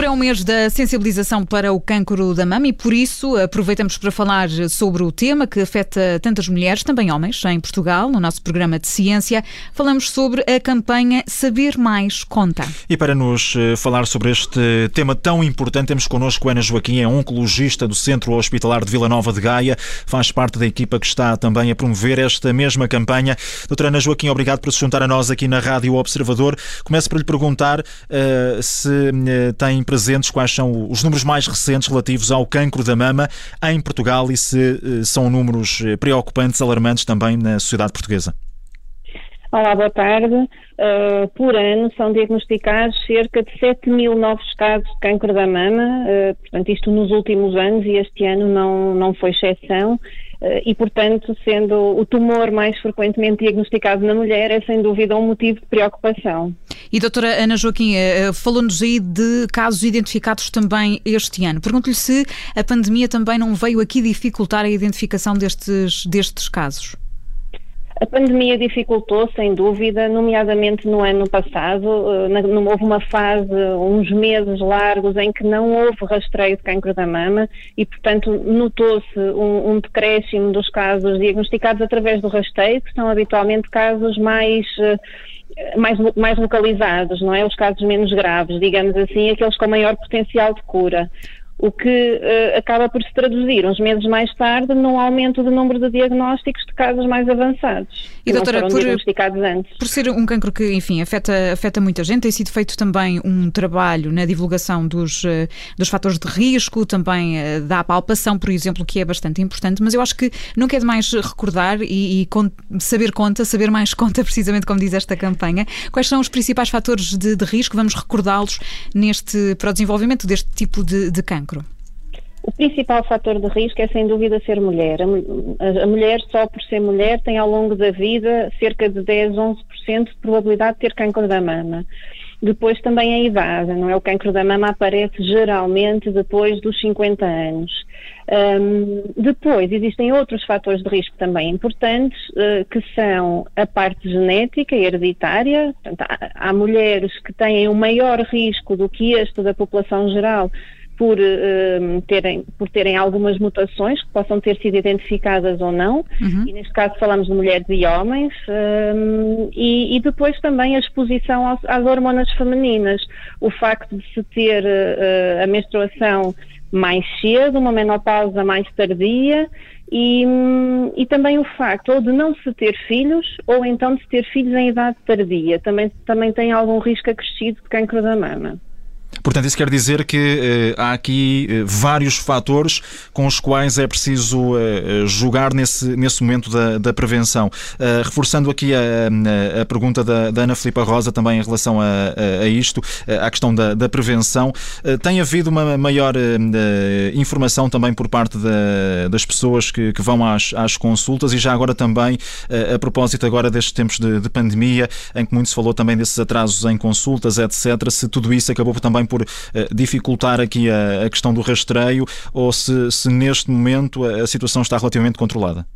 Outubro é o mês da sensibilização para o cancro da mama e por isso aproveitamos para falar sobre o tema que afeta tantas mulheres, também homens, em Portugal, no nosso programa de ciência. Falamos sobre a campanha Saber Mais Conta. E para nos eh, falar sobre este tema tão importante, temos connosco Ana Joaquim, é oncologista do Centro Hospitalar de Vila Nova de Gaia, faz parte da equipa que está também a promover esta mesma campanha. Doutora Ana Joaquim, obrigado por se juntar a nós aqui na Rádio Observador. Começo por lhe perguntar uh, se uh, têm presentes quais são os números mais recentes relativos ao cancro da mama em Portugal e se uh, são números preocupantes, alarmantes também na sociedade portuguesa. Olá, boa tarde. Uh, por ano são diagnosticados cerca de 7 mil novos casos de câncer da mama, uh, portanto, isto nos últimos anos e este ano não, não foi exceção. Uh, e, portanto, sendo o tumor mais frequentemente diagnosticado na mulher, é sem dúvida um motivo de preocupação. E, doutora Ana Joaquim, falou-nos aí de casos identificados também este ano. Pergunto-lhe se a pandemia também não veio aqui dificultar a identificação destes, destes casos. A pandemia dificultou, sem dúvida, nomeadamente no ano passado. Eh, houve uma fase, uns meses largos, em que não houve rastreio de cancro da mama e, portanto, notou-se um, um decréscimo dos casos diagnosticados através do rastreio, que são habitualmente casos mais eh, mais, mais localizados, não é? Os casos menos graves, digamos assim, aqueles com maior potencial de cura o que uh, acaba por se traduzir uns meses mais tarde num aumento do número de diagnósticos de casos mais avançados. E doutora, por, por, ser um cancro que, enfim, afeta, afeta muita gente, tem sido feito também um trabalho na divulgação dos, uh, dos fatores de risco, também uh, da palpação, por exemplo, que é bastante importante, mas eu acho que nunca é demais recordar e, e con saber conta, saber mais conta, precisamente como diz esta campanha, quais são os principais fatores de, de risco, vamos recordá-los neste, para o desenvolvimento deste tipo de, de cancro. O principal fator de risco é sem dúvida ser mulher. A, mulher, só por ser mulher, tem ao longo da vida cerca de 10, 11% de probabilidade de ter câncer da mama. Depois também a idade, não é? O câncer da mama aparece geralmente depois dos 50 anos. Um, depois existem outros fatores de risco também importantes, uh, que são a parte genética e hereditária. Portanto, há, há mulheres que têm um maior risco do que este da população geral por, uh, terem, por terem algumas mutações que possam ter sido identificadas ou não, uhum. e neste caso falamos de mulheres e homens, um, e, e, depois também a exposição aos, às hormonas femininas, o facto de se ter uh, a menstruação mais cedo, uma menopausa mais tardia, e, e, também o facto ou de não se ter filhos ou então de se ter filhos em idade tardia, também, também tem algum risco acrescido de cancro da mama. Portanto, isso quer dizer que uh, há aqui uh, vários fatores com os quais é preciso uh, jogar nesse, nesse momento da, da prevenção. reforçando aqui a, a pergunta da, da, Ana Filipa Rosa também em relação a, a, a isto, à questão da, da prevenção, tem havido uma maior informação também por parte da, das pessoas que, que vão às, às, consultas e já agora também, a propósito agora destes tempos de, de pandemia, em que muito se falou também desses atrasos em consultas, etc., se tudo isso acabou também por eh, dificultar aqui a, a questão do rastreio ou se, se neste momento a, a situação está relativamente controlada?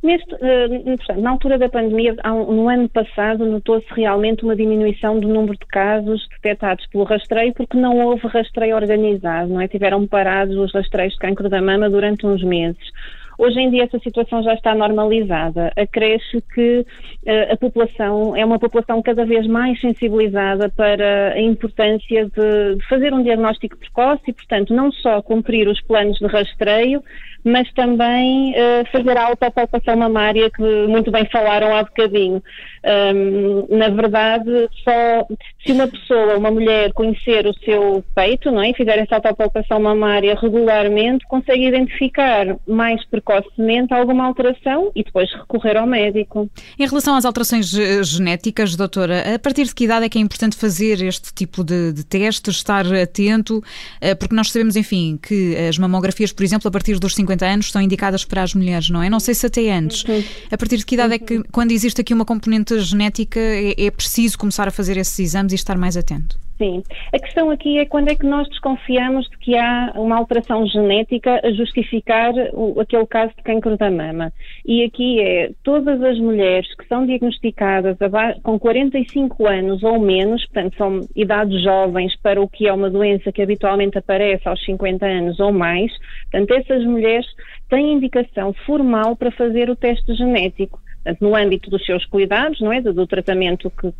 Neste, uh, na altura da pandemia, no ano passado, notou-se realmente uma diminuição do número de casos detectados pelo rastreio, porque não houve rastreio organizado, não é? Tiveram parados os rastreios de cancro da mama durante uns meses. Hoje em dia essa situação já está normalizada. Acresce que uh, a população é uma população cada vez mais sensibilizada para a importância de, fazer um diagnóstico precoce e, portanto, não só cumprir os planos de rastreio, mas também uh, fazer a autopalpação mamária que muito bem falaram há bocadinho. Um, na verdade, só se uma pessoa, uma mulher, conhecer o seu peito não é, e fizer essa autopalpação mamária regularmente, consegue identificar mais precocemente alguma alteração e depois recorrer ao médico. Em relação às alterações eh, genéticas, doutora, a partir de que idade é que é importante fazer este tipo de, de testes, estar atento? Eh, porque nós sabemos, enfim, que as mamografias, por exemplo, a partir dos 50 anos são indicadas para as mulheres, não é? Não sei se até antes. Uhum. A partir de que idade é que, quando existe aqui uma componente genética, é, é preciso começar a fazer esses exames e estar mais atento? Sim. A questão aqui é quando é que nós desconfiamos de que há uma alteração genética a justificar o, aquele caso de cancro da mama. E aqui é todas as mulheres que são diagnosticadas com 45 anos ou menos, portanto são idades jovens para o que é uma doença que habitualmente aparece aos 50 anos ou mais, portanto essas mulheres têm indicação formal para fazer o teste genético. Portanto, no âmbito dos seus cuidados, não é? Do, do tratamento que,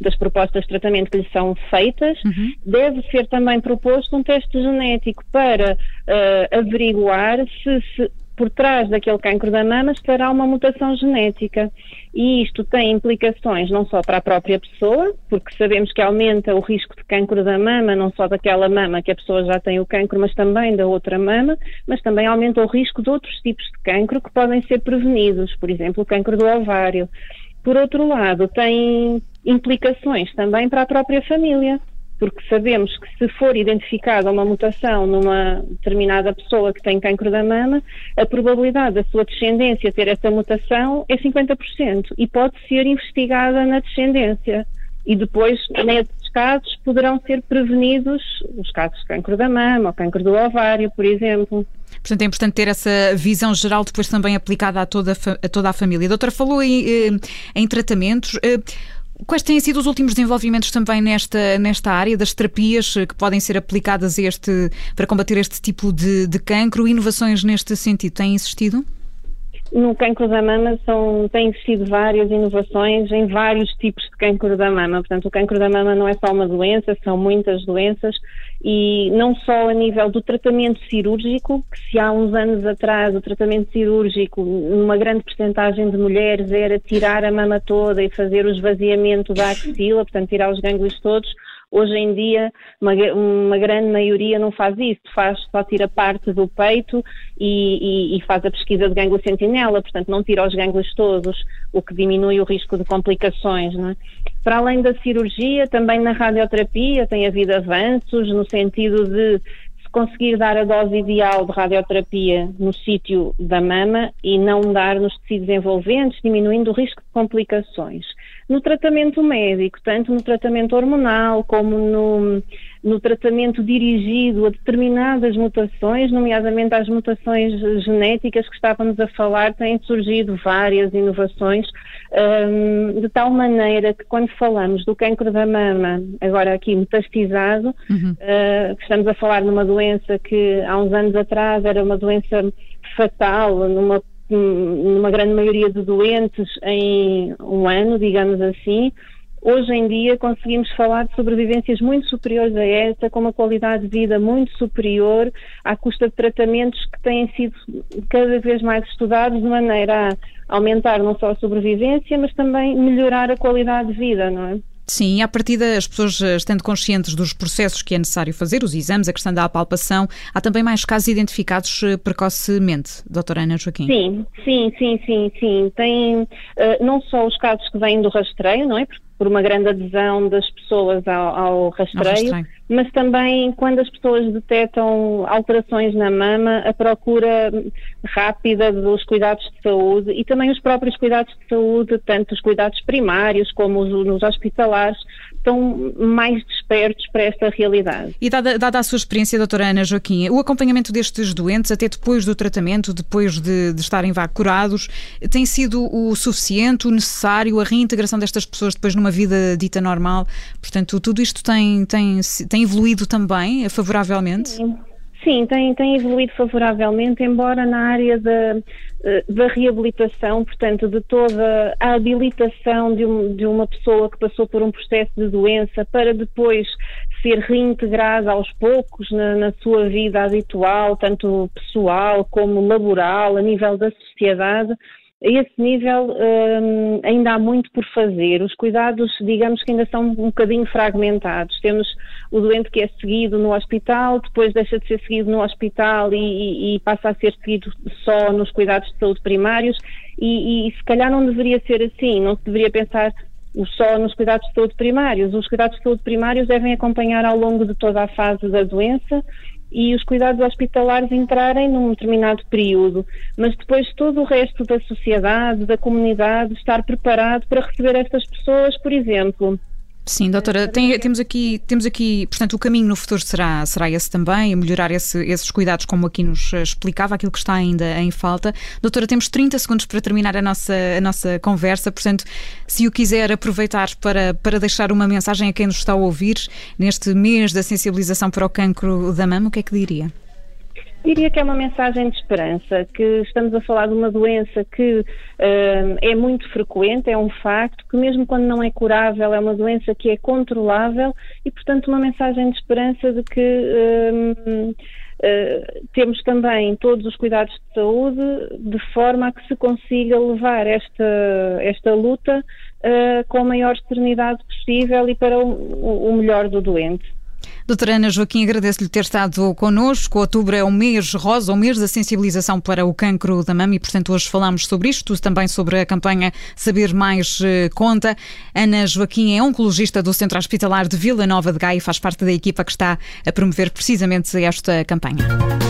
das propostas de tratamento que lhe são feitas, uhum. deve ser também proposto um teste genético para uh, averiguar se, se por trás daquele cancro da mama estará uma mutação genética. E isto tem implicações não só para a própria pessoa, porque sabemos que aumenta o risco de cancro da mama, não só daquela mama que a pessoa já tem o cancro, mas também da outra mama, mas também aumenta o risco de outros tipos de cancro que podem ser prevenidos, por exemplo, o cancro do ovário. Por outro lado, tem implicações também para a própria família, porque sabemos que se for identificada uma mutação numa determinada pessoa que tem cancro da mama, a probabilidade da sua descendência ter essa mutação é 50% e pode ser investigada na descendência. E depois, nesses casos, poderão ser prevenidos os casos de cancro da mama ou cancro do ovário, por exemplo. Portanto, é importante ter essa visão geral depois também aplicada a toda a, toda a família. A doutora falou em, eh, em tratamentos. Eh, Quais têm sido os últimos desenvolvimentos também nesta, nesta área das terapias que podem ser aplicadas este, para combater este tipo de, de cancro? Inovações neste sentido têm existido? No cancro da mama são, têm existido várias inovações em vários tipos de cancro da mama. Portanto, o cancro da mama não é só uma doença, são muitas doenças e não só a nível do tratamento cirúrgico, que se há uns anos atrás o tratamento cirúrgico, numa grande porcentagem de mulheres, era tirar a mama toda e fazer o esvaziamento da axila, portanto, tirar os gânglios todos. Hoje em dia, uma, uma, grande maioria não faz isso, faz, só tira parte do peito e, e, e, faz a pesquisa de gânglio sentinela, portanto não tira os gânglios todos, o que diminui o risco de complicações. É? Para além da cirurgia, também na radioterapia tem havido avanços no sentido de conseguir dar a dose ideal de radioterapia no sítio da mama e não dar nos tecidos envolventes, diminuindo o risco de complicações. No tratamento médico, tanto no tratamento hormonal como no, no tratamento dirigido a determinadas mutações, nomeadamente às mutações genéticas que estávamos a falar, têm surgido várias inovações, um, de tal maneira que quando falamos do cancro da mama, agora aqui metastizado, uhum. uh, estamos a falar numa doença que há uns anos atrás era uma doença fatal, numa numa grande maioria de doentes em um ano, digamos assim, Hoje em dia conseguimos falar de sobrevivências muito superiores a essa, com uma qualidade de vida muito superior, à custa de tratamentos que têm sido cada vez mais estudados de maneira a aumentar não só a sobrevivência, mas também melhorar a qualidade de vida, não é? Sim, a partir das pessoas eh, estando conscientes dos processos que é necessário fazer, os exames, a questão da apalpação, há também mais casos identificados eh, precocemente, doutora Ana Joaquim? Sim, sim, sim, sim, sim. Tem uh, não só os casos que vêm do rastreio, não é? Por uma grande adesão das pessoas ao, ao, rastreio, ao rastreio, mas também quando as pessoas detectam alterações na mama, a procura rápida dos cuidados de saúde e também os próprios cuidados de saúde, tanto os cuidados primários como os nos hospitalares, estão mais despertos para esta realidade. E dada, dada a sua experiência, doutora Ana Joaquim, o acompanhamento destes doentes até depois do tratamento, depois de, de estarem vá curados, tem sido o suficiente, o necessário, a reintegração destas pessoas depois numa vida dita normal? Portanto, tudo isto tem, tem, tem evoluído também favoravelmente? Sim. Sim, tem, tem evoluído favoravelmente, embora na área da, eh, da reabilitação, portanto, de toda a habilitação de, um, de uma pessoa que passou por um processo de doença para depois ser reintegrada aos poucos na, na sua vida habitual, tanto pessoal como laboral, a nível da sociedade, a esse nível um, ainda há muito por fazer. Os cuidados, digamos que ainda são um bocadinho fragmentados. Temos o doente que é seguido no hospital, depois deixa de ser seguido no hospital e, e, passa a ser seguido só nos cuidados de saúde primários e, e se calhar não deveria ser assim, não se deveria pensar só nos cuidados de saúde primários. Os cuidados de saúde primários devem acompanhar ao longo de toda a fase da doença e os cuidados hospitalares entrarem num determinado período, mas depois todo o resto da sociedade, da comunidade, estar preparado para receber estas pessoas, por exemplo, Sim, doutora, tem, temos, aqui, temos aqui, portanto, o caminho no futuro será, será esse também, melhorar esse, esses cuidados, como aqui nos explicava, aquilo que está ainda em falta. Doutora, temos 30 segundos para terminar a nossa, a nossa conversa, portanto, se o quiser aproveitar para, para deixar uma mensagem a quem nos está a ouvir neste mês da sensibilização para o cancro da mama, o que é que diria? Diria que é uma mensagem de esperança, que estamos a falar de uma doença que uh, é muito frequente, é um facto, que mesmo quando não é curável, é uma doença que é controlável e, portanto, uma mensagem de esperança de que uh, uh, temos também todos os cuidados de saúde de forma a que se consiga levar esta, esta luta com a maior serenidade possível e para o, o melhor do doente. Doutora Ana Joaquim, agradeço-lhe ter estado connosco. Outubro é o mês rosa, o mês da sensibilização para o cancro da mama e, portanto, hoje falamos sobre isto, também sobre a campanha Saber Mais eh, Conta. Ana Joaquim é oncologista do Centro Hospitalar de Vila Nova de Gaia e faz parte da equipa que está a promover precisamente esta campanha.